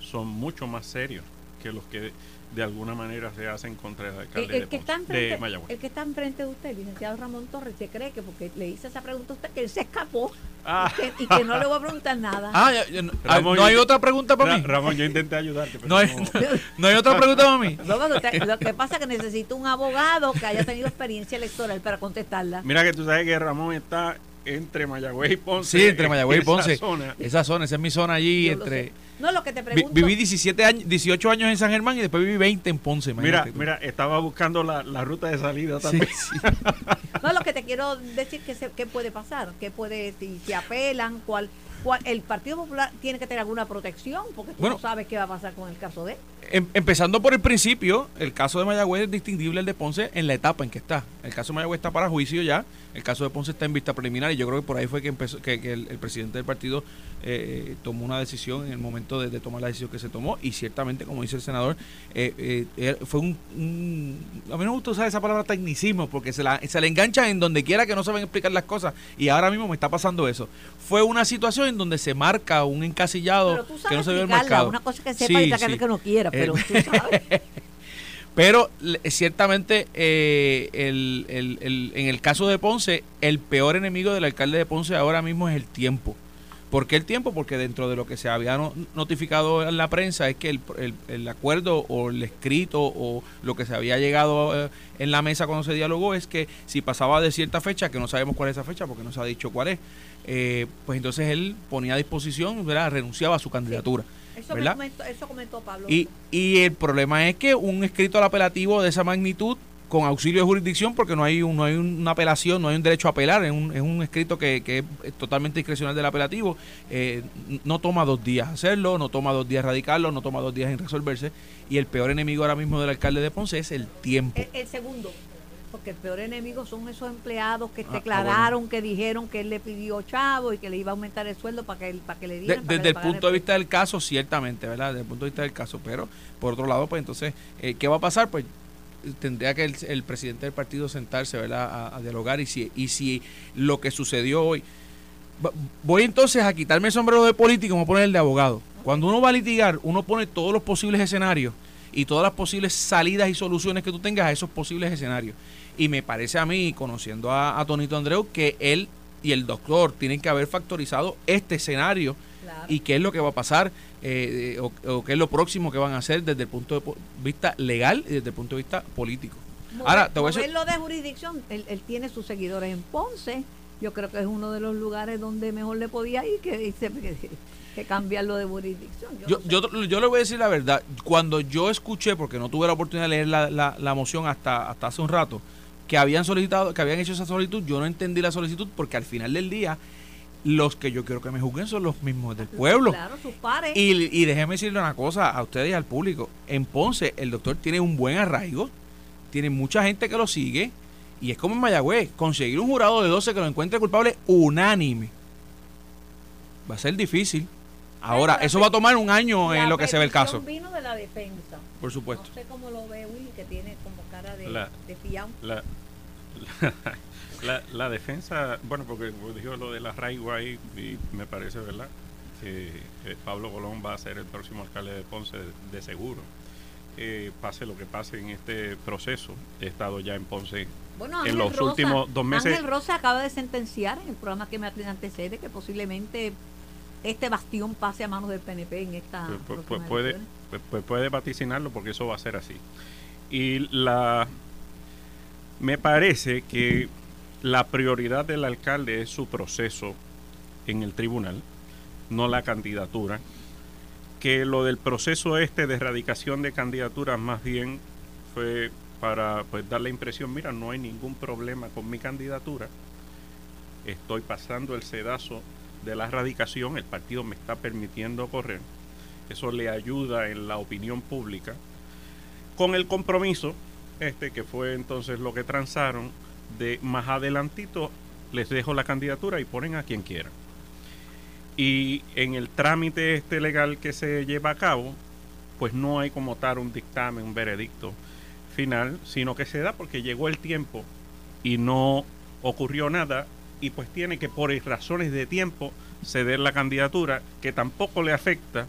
son mucho más serios que los que de alguna manera se hacen contra el El, alcalde el de, que está de Mayagüez. el que está enfrente de usted, el licenciado Ramón Torres, se cree que porque le hice esa pregunta a usted, que él se escapó Ah. y, que, y que no le voy a preguntar nada. Ah, ya- ya no, ah, Ramón, ¿no hay yo- otra pregunta para Ra- mí. Ramón, yo intenté ayudarte, pero No hay, no- no hay otra pregunta para mí. No, pero usted- lo que pasa es que necesito un abogado que haya tenido experiencia electoral para contestarla. Mira que tú sabes que Ramón está entre Mayagüez y Ponce. Sí, entre Mayagüez y esa Ponce. zona. Esa zona, esa es mi zona allí. Yo entre. No, lo que te vi- pregunto. Viví 17 años, 18 años en San Germán y después viví 20 en Ponce. Mira, tú. mira, estaba buscando la, la ruta de salida Sí, también. sí. No, lo que te quiero decir que se, qué puede pasar, qué puede si, si apelan, cuál, cuál el Partido Popular tiene que tener alguna protección porque tú Bueno. no sabes qué va a pasar con el caso de él. Em- empezando por el principio, el caso de Mayagüez es distinguible al de Ponce en la etapa en que está. El caso de Mayagüez está para juicio ya, el caso de Ponce está en vista preliminar y yo creo que por ahí fue que empezó que, que el, el presidente del partido eh, tomó una decisión en el momento de, de tomar la decisión que se tomó y ciertamente, como dice el senador, eh, eh, eh, fue un, un- A mí no me gusta usar esa palabra tecnicismo porque se, la, se le enganchan en donde quiera que no saben explicar las cosas y ahora mismo me está pasando eso. Fue una situación en donde se marca un encasillado Pero tú que sabes no se ve marcado. una cosa que sepa Sí, y otra sí. que no quiera, pero Eh, tú sabes. Pero ciertamente eh, el- el- el- en el caso de Ponce, el peor enemigo del alcalde de Ponce ahora mismo es el tiempo. ¿Por qué el tiempo? Porque dentro de lo que se había no- notificado en la prensa es que el, el- el acuerdo o el escrito o lo que se había llegado eh, en la mesa cuando se dialogó es que si pasaba de cierta fecha, que no sabemos cuál es esa fecha porque no se ha dicho cuál es, eh, pues entonces él ponía a disposición, ¿verdad? renunciaba a su candidatura. Eso, ¿verdad? me comentó, eso comentó Pablo. Y, y el problema es que un escrito al apelativo de esa magnitud con auxilio de jurisdicción porque no hay, un, no hay una apelación, no hay un derecho a apelar, es un, es un escrito que, que es totalmente discrecional del apelativo, eh, no toma dos días hacerlo, no toma dos días radicarlo, no toma dos días en resolverse y el peor enemigo ahora mismo del alcalde de Ponce es el tiempo. El, segundo, porque el peor enemigo son esos empleados que ah, ah, declararon, que dijeron que él le pidió chavo y que le iba a aumentar el sueldo para que, para que le dieran. desde el punto de vista del caso, ciertamente, ¿verdad? Desde el punto de vista del caso, pero por otro lado, pues entonces, eh, ¿qué va a pasar? Pues tendría que el, presidente del partido sentarse ¿verdad? A, dialogar y si, y si lo que sucedió hoy... Voy entonces a quitarme el sombrero de político y voy a poner el de abogado. Cuando uno va a litigar, uno pone todos los posibles escenarios y todas las posibles salidas y soluciones que tú tengas a esos posibles escenarios. Y me parece a mí, conociendo a, a Tonito Andreu, que él y el doctor tienen que haber factorizado este escenario y qué es lo que va a pasar eh, o, qué es lo próximo que van a hacer desde el punto de vista legal y desde el punto de vista político. Ahora, te voy a decir... lo de jurisdicción, él, tiene sus seguidores en Ponce, yo creo que es uno de los lugares donde mejor le podía ir que, dice que, cambiarlo de jurisdicción. Yo, yo, le voy a decir la verdad, cuando yo escuché, porque no tuve la oportunidad de leer la, la, la moción hasta, hasta hace un rato, que habían solicitado, que habían hecho esa solicitud, yo no entendí la solicitud porque al final del día los que yo quiero que me juzguen son los mismos del pueblo. Claro, sus pares. Y, y déjeme decirle una cosa a ustedes y al público. En Ponce, el doctor tiene un buen arraigo, tiene mucha gente que lo sigue, y es como en Mayagüez, conseguir un jurado de 12 que lo encuentre culpable unánime. Va a ser difícil. Ahora, eso va a tomar un año en lo que se ve el caso. vino de la defensa. Por supuesto. No sé cómo lo ve Will, que tiene como cara de, la, la, La, la defensa, bueno, porque dijo lo del arraigo ahí y me parece, ¿verdad? Que Pablo Colón va a ser el próximo alcalde de Ponce de, seguro. Eh, pase lo que pase en este proceso. He estado ya en Ponce en los últimos dos meses. Ángel Rosa acaba de sentenciar en el programa que me antecede que posiblemente este bastión pase a manos del PNP en esta. Pues, pues, puede, pues, puede vaticinarlo porque eso va a ser así. Y la. Me parece que la prioridad del alcalde es su proceso en el tribunal, no la candidatura. Que lo del proceso este de erradicación de candidaturas más bien fue para pues, dar la impresión, mira, no hay ningún problema con mi candidatura, estoy pasando el sedazo de la erradicación, el partido me está permitiendo correr, eso le ayuda en la opinión pública, con el compromiso, este que fue entonces lo que transaron, de más adelantito les dejo la candidatura y ponen a quien quieran. Y en el trámite este legal que se lleva a cabo, pues no hay como tal un dictamen, un veredicto final, sino que se da porque llegó el tiempo y no ocurrió nada y pues tiene que por razones de tiempo ceder la candidatura que tampoco le afecta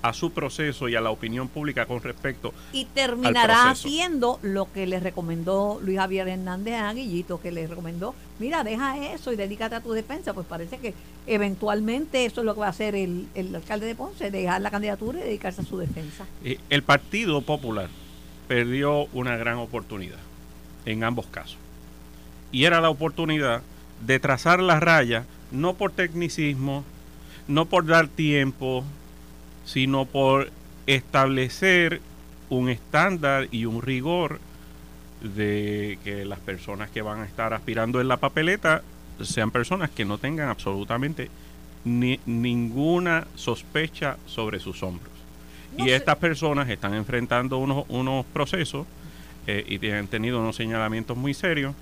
a su proceso y a la opinión pública con respecto y terminará haciendo lo que le recomendó Luis Javier Hernández a Guillito que le recomendó mira deja eso y dedícate a tu defensa pues parece que eventualmente eso es lo que va a hacer el, alcalde de Ponce dejar la candidatura y dedicarse a su defensa. Eh, el Partido Popular perdió una gran oportunidad en ambos casos. Y era la oportunidad de trazar la raya no por tecnicismo no por dar tiempo sino por establecer un estándar y un rigor de que las personas que van a estar aspirando en la papeleta sean personas que no tengan absolutamente ni, ninguna sospecha sobre sus hombros. y estas personas están enfrentando unos, unos procesos eh, y tienen tenido unos señalamientos muy serios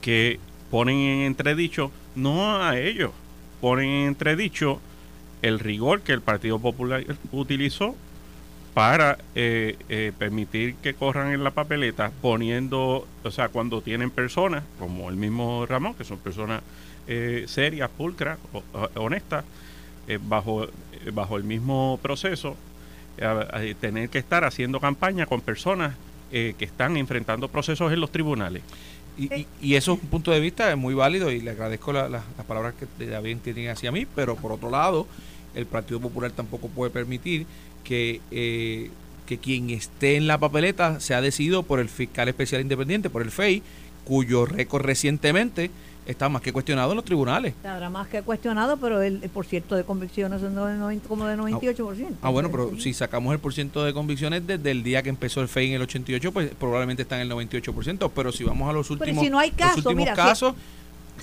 que ponen en entredicho, no a ellos, ponen en entredicho el rigor que el Partido Popular utilizó para eh, eh, permitir que corran en la papeleta, poniendo, o sea, cuando tienen personas, como el mismo Ramón, que son personas eh, serias, pulcras, honestas, bajo, bajo el mismo proceso, tener que estar haciendo campaña con personas que están enfrentando procesos en los tribunales. Y, y, eso es un punto de vista muy válido y le agradezco las palabras que David tiene hacia mí, pero por otro lado, el Partido Popular tampoco puede permitir que, eh, que quien esté en la papeleta sea decidido por el fiscal especial independiente, por el FEI, cuyo récord recientemente está más que cuestionado en los tribunales. Habrá más que cuestionado, pero el, el por ciento de convicciones es de 90 como de 98%. Ah, bueno, pero si sacamos el porciento de convicciones desde el día que empezó el FEI en el 88, pues probablemente está en el 98%, pero si vamos a los Pero últimos, si no hay los últimos mira, casos,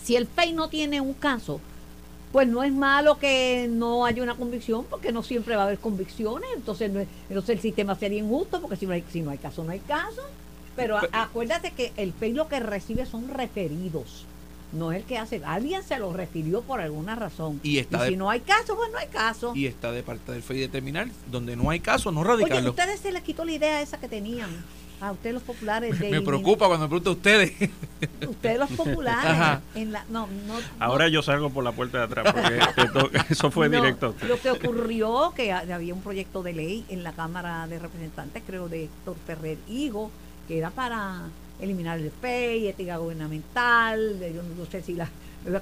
si el FEI no tiene un caso, pues no es malo que no haya una convicción, porque no siempre va a haber convicciones, entonces no es- entonces el sistema sería injusto, porque si no hay, si no hay caso, no hay caso. Pero a- acuérdate que el FEI lo que recibe son referidos, no es el que hace. Alguien se lo refirió por alguna razón. Y está de- si no hay caso, pues no hay caso. y está de parte del FEI determinar, donde no hay caso, no Oye, radicarlo. ustedes se les quitó la idea esa que tenían. A ustedes los populares de Me preocupa cuando me preguntan ustedes. Ustedes los populares Ajá. en la no, no, Ahora no- yo salgo por la puerta de atrás porque esto- eso fue No, directo. a. Lo que ocurrió que ha- había un proyecto de ley en la Cámara de Representantes, creo, de Héctor Ferrer Higo, que era para eliminar el FEI, ética gubernamental, yo no sé si la, la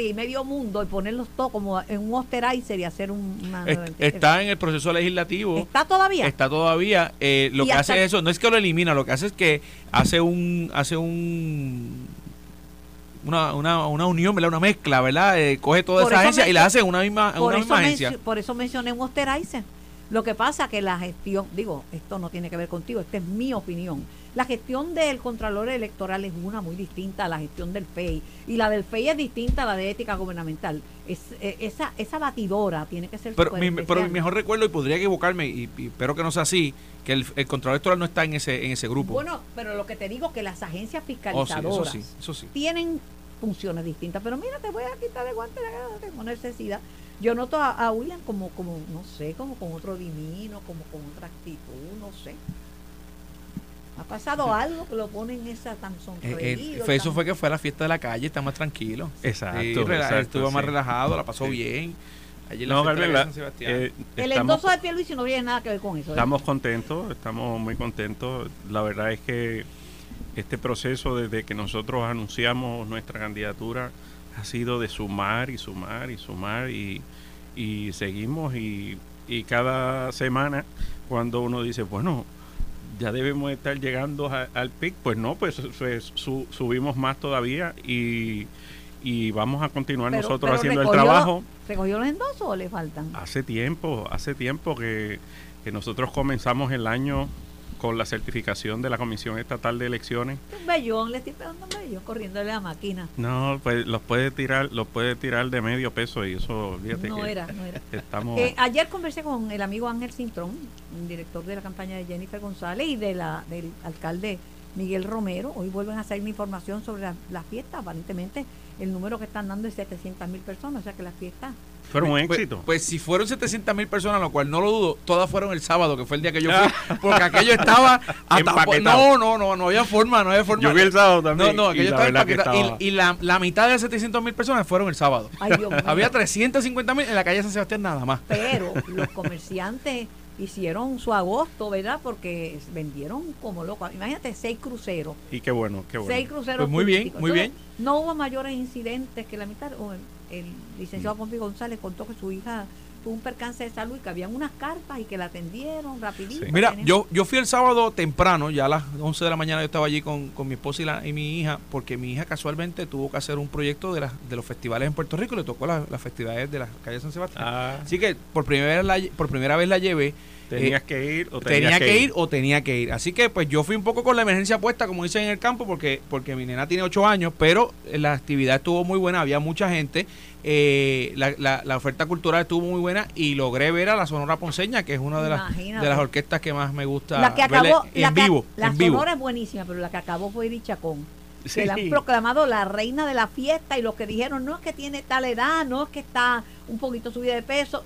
y medio mundo, y ponerlos todos como en un osterizer y hacer un, una... Est- está en el proceso legislativo. ¿Está todavía? Está todavía. eh, lo Y que hace es eso, no es que lo elimina, lo que hace es que hace un hace un una, una, una unión, ¿verdad? Una mezcla, ¿verdad? Eh, coge toda Por esa agencia y la hace en una misma, en por, una misma agencia. por eso mencioné un osterizer. Lo que pasa que la gestión, digo, esto no tiene que ver contigo, esta es mi opinión. La gestión del Contralor Electoral es una muy distinta a la gestión del FEI. Y la del FEI es distinta a la de ética gubernamental. Es, eh, esa, esa batidora tiene que ser Pero mi, pero mi mejor recuerdo, y podría equivocarme, y, y espero que no sea así, que el, el control electoral no está en ese, en ese grupo. Bueno, pero lo que te digo que las agencias Oh, sí, fiscalizadoras eso sí, eso sí. tienen funciones distintas. Pero mira, te voy a quitar de guante, no tengo necesidad. Yo noto a, a William como, como, no sé, como con otro divino, como con otra actitud, no sé. Ha pasado algo que lo pone en esa tan Eh, eh, sonreído. eso tan- fue que fue a la fiesta de la calle, está más tranquilo. Exacto, Sí, rela- exacto, estuvo más relajado, la pasó Sí. bien. Allí No, Carmen, la la- San Sebastián. eh, El endoso de Pierluisi no tiene nada que ver con eso. ¿eh? Estamos contentos, estamos muy contentos. La verdad es que este proceso desde que nosotros anunciamos nuestra candidatura ha sido de sumar y sumar y sumar y, y seguimos y, y cada semana cuando uno dice, bueno, ya debemos estar llegando a- al pic, pues no, pues, pues, su- subimos más todavía y, y vamos a continuar Pero- nosotros pero haciendo el trabajo. ¿Recogió los endosos o le faltan? Hace tiempo, hace tiempo que, que nosotros comenzamos el año con la certificación de la Comisión Estatal de Elecciones. Un bellón, le estoy pegando un bellón corriéndole a la máquina. No, pues los puede tirar, los puede tirar de medio peso y eso, fíjate No que era, no era. estamos Eh, ayer conversé con el amigo Ángel Cintrón, director de la campaña de Jennifer González y de la, del alcalde Miguel Romero. Hoy vuelven a hacer una información sobre la, la fiesta. Aparentemente el número que están dando es 700 mil personas, o sea que la fiesta... fueron un Pues- éxito. Pues, si fueron 700 mil personas, lo cual no lo dudo, todas fueron el sábado, que fue el día que yo fui, porque aquello estaba Empaquetado. No, no, no, no había forma, no había forma. Yo vi el sábado No, también. no, y aquello estaba empaquetado. Y- estaba- Y, la, la mitad de las 700 mil personas fueron el sábado. Ay, Dios. Había 350 mil en la calle San Sebastián nada más. Pero los comerciantes hicieron su agosto, ¿verdad? Porque vendieron como locos. Imagínate, seis cruceros. y qué bueno, qué bueno. Seis cruceros. Pues muy bien, turísticos. muy Entonces, bien. No hubo mayores incidentes que la mitad. El, licenciado Pompi González contó que su hija tuvo un percance de salud y que habían unas carpas y que la atendieron rapidito. Sí. Mira, yo, yo fui el sábado temprano, ya a las 11 de la mañana yo estaba allí con, con mi esposa y, la- y mi hija, porque mi hija casualmente tuvo que hacer un proyecto de, las de los festivales en Puerto Rico le tocó la- las festividades de la calle San Sebastián. Ah, Así que por primera vez la, por primera vez la llevé. Tenías eh, que ir o tenía tenías que ir o tenía que ir. Así que pues yo fui un poco con la emergencia puesta, como dicen en el campo, porque, porque mi nena tiene 8 años, pero la actividad estuvo muy buena, había mucha gente, eh, la, la- la oferta cultural estuvo muy buena y logré ver a la Sonora Ponceña, que es una de las, Imagínate. de las orquestas que más me gusta la que verle acabó, en la, que- vivo. la en vivo. sonora es buenísima, pero la que acabó fue Edith Chacón. Sí. Que la han proclamado la reina de la fiesta y los que dijeron no es que tiene tal edad, no es que está un poquito subida de peso.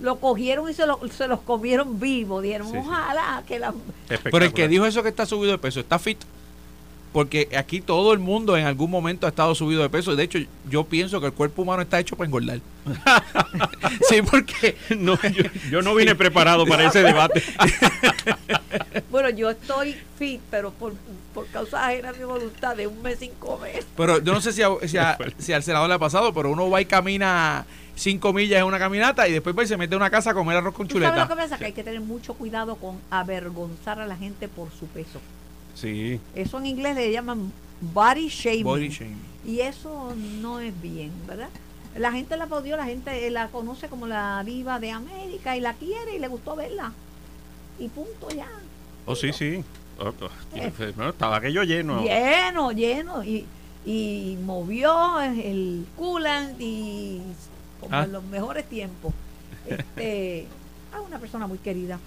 Lo cogieron y se, lo- se los comieron vivo. Dijeron, Sí, sí. ojalá que la... Pero el que dijo eso que está subido de peso, está fit. Porque aquí todo el mundo en algún momento ha estado subido de peso. De hecho, yo pienso que el cuerpo humano está hecho para engordar. sí, porque No, yo, yo no vine preparado para ese debate. Bueno, yo estoy fit, pero por, por causa ajena de mi voluntad de un mes sin comer. Pero yo no sé si, a- si, a- si al senador le ha pasado, pero uno va y camina cinco millas en una caminata y después va y se mete a una casa a comer arroz con ¿Tú sabes lo que chuleta. pasa? Que hay que tener mucho cuidado con avergonzar a la gente por su peso. Sí, Eso en inglés le llaman body shaming. Body shaming. Y eso no es bien, ¿verdad? La gente la aplaudió, la gente eh, la conoce como la diva de América y la quiere y le gustó verla. Y punto ya. Oh, sí, sí. Oh, oh, bueno, estaba aquello lleno. Lleno, lleno. Y, y movió el coolant y como Ah. en los mejores tiempos. Este, a una persona muy querida.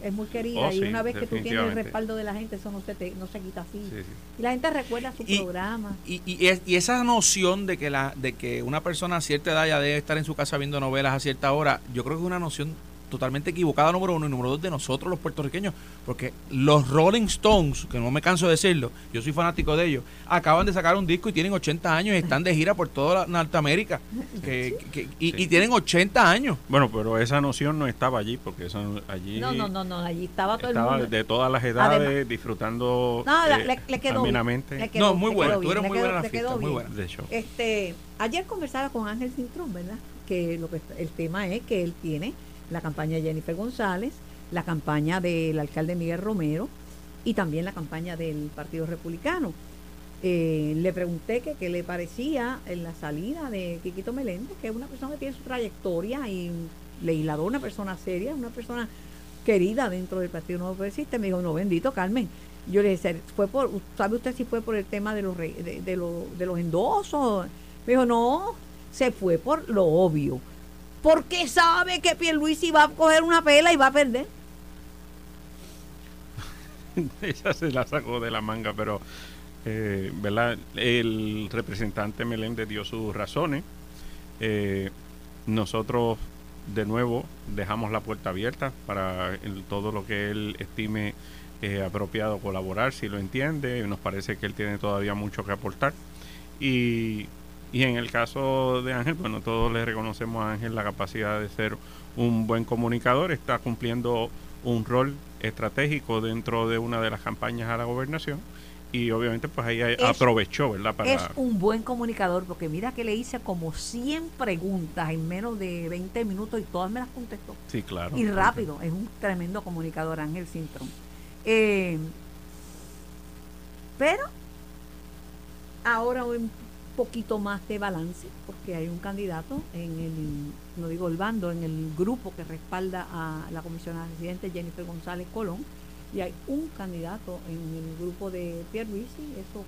Es muy querida Oh, y sí, una vez que tú tienes el respaldo de la gente, eso no se, te, no se quita así. Sí, sí. Y la gente recuerda su Y- programa. Y, y, es- y esa noción de que la de que una persona a cierta edad ya debe estar en su casa viendo novelas a cierta hora, yo creo que es una noción totalmente equivocada, número uno, y número dos, de nosotros los puertorriqueños, porque los Rolling Stones, que no me canso de decirlo, yo soy fanático de ellos, acaban de sacar un disco y tienen 80 años y están de gira por toda la- Norteamérica, que, que- y, Sí. y tienen 80 años. Bueno, pero esa noción no estaba allí, porque eso allí No, no, no, no, allí estaba todo el mundo. de todas las edades Además- disfrutando No, eh, le, le quedó bien, amenamente le quedó- No, muy bien, tuvieron le muy quedó- buena la le fiesta, quedó muy bien. buena. de show. Este, ayer conversaba con Ángel Cintrón, ¿verdad? Que lo que el tema es que él tiene la campaña de Jennifer González, la campaña del alcalde Miguel Romero y también la campaña del Partido Republicano. Eh, le pregunté que qué le parecía en la salida de Quiquito Meléndez, que es una persona que tiene su trayectoria y un legislador, una persona seria, una persona querida dentro del Partido Nuevo Progresista. Me dijo, no, bendito Carmen. Yo le dije, fue por, ¿sabe usted si fue por el tema de los, re- de, de los- de los endosos? Me dijo, no, se fue por lo obvio. Porque sabe que Pierluisi va a coger una pela y va a perder. Ella se la sacó de la manga, pero eh, ¿verdad? el representante Meléndez dio sus razones. Eh, nosotros, de nuevo, dejamos la puerta abierta para todo lo que él estime eh, apropiado colaborar, si lo entiende. Nos parece que él tiene todavía mucho que aportar. Y, y en el caso de Ángel, bueno, todos le reconocemos a Ángel la capacidad de ser un buen comunicador, está cumpliendo un rol estratégico dentro de una de las campañas a la gobernación y obviamente pues ahí Es- aprovechó, ¿verdad? Para, Es un buen comunicador porque mira que le hice como 100 preguntas en menos de 20 minutos y todas me las contestó. Sí, claro. Y rápido, es un tremendo comunicador Ángel Cintrón. Eh, pero ahora poquito más de balance porque hay un candidato en el, no digo el bando, en el grupo que respalda a la comisionada residente Jennifer González Colón y hay un candidato en el grupo de Pierluisi, eso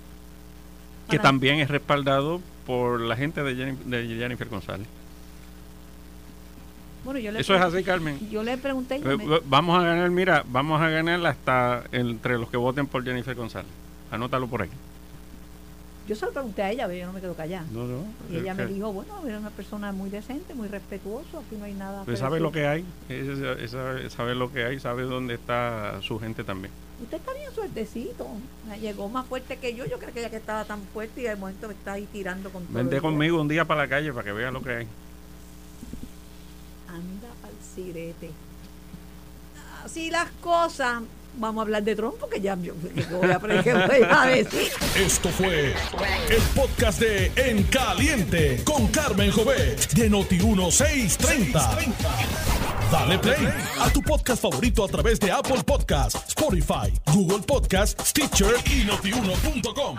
Que también es respaldado por la gente de, Jennifer González. Bueno, yo le Eso es así, Carmen. Yo le pregunté, y Eh, me- Vamos a ganar, mira, vamos a ganar hasta entre los que voten por Jennifer González. Anótalo por ahí. Yo se lo pregunté a ella, pero yo no me quedo callada. No, no. Y ella me que- dijo, bueno, era una persona muy decente, muy respetuoso, aquí no hay nada. Que sabe decir". lo que hay, sabe lo que hay, sabe dónde está su gente también. Usted está bien suertecito. Llegó más fuerte que yo. Yo creo que ella que estaba tan fuerte y de momento me está ahí tirando con todo. Vente día. conmigo un día para la calle para que vea lo que hay. Anda al sirete. Así las cosas. Vamos a hablar de Trump porque ya yo ¿qué voy a, voy. Esto fue el podcast de En Caliente con Carmen Jovet de Noti1630. Dale play a tu podcast favorito a través de Apple Podcasts, Spotify, Google Podcasts, Stitcher y notiuno.com.